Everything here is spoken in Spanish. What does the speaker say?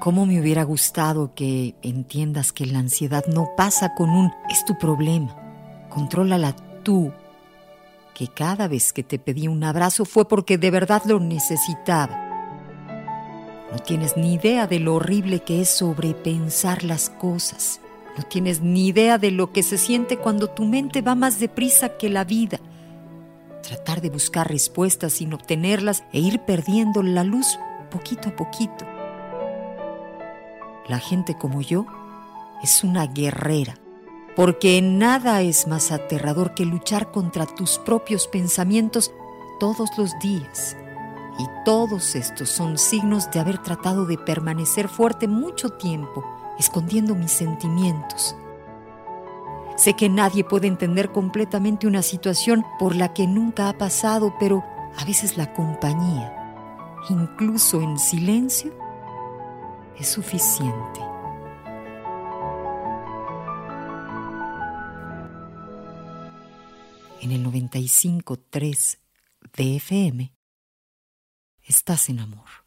¿Cómo me hubiera gustado que entiendas que la ansiedad no pasa con un es tu problema? Contrólala tú. Que cada vez que te pedí un abrazo fue porque de verdad lo necesitaba. No tienes ni idea de lo horrible que es sobrepensar las cosas. No tienes ni idea de lo que se siente cuando tu mente va más deprisa que la vida. Tratar de buscar respuestas sin obtenerlas e ir perdiendo la luz poquito a poquito. La gente como yo es una guerrera, porque nada es más aterrador que luchar contra tus propios pensamientos todos los días. Y todos estos son signos de haber tratado de permanecer fuerte mucho tiempo, escondiendo mis sentimientos. Sé que nadie puede entender completamente una situación por la que nunca ha pasado, pero a veces la compañía, incluso en silencio, es suficiente. En el 95.3 de FM estás en amor.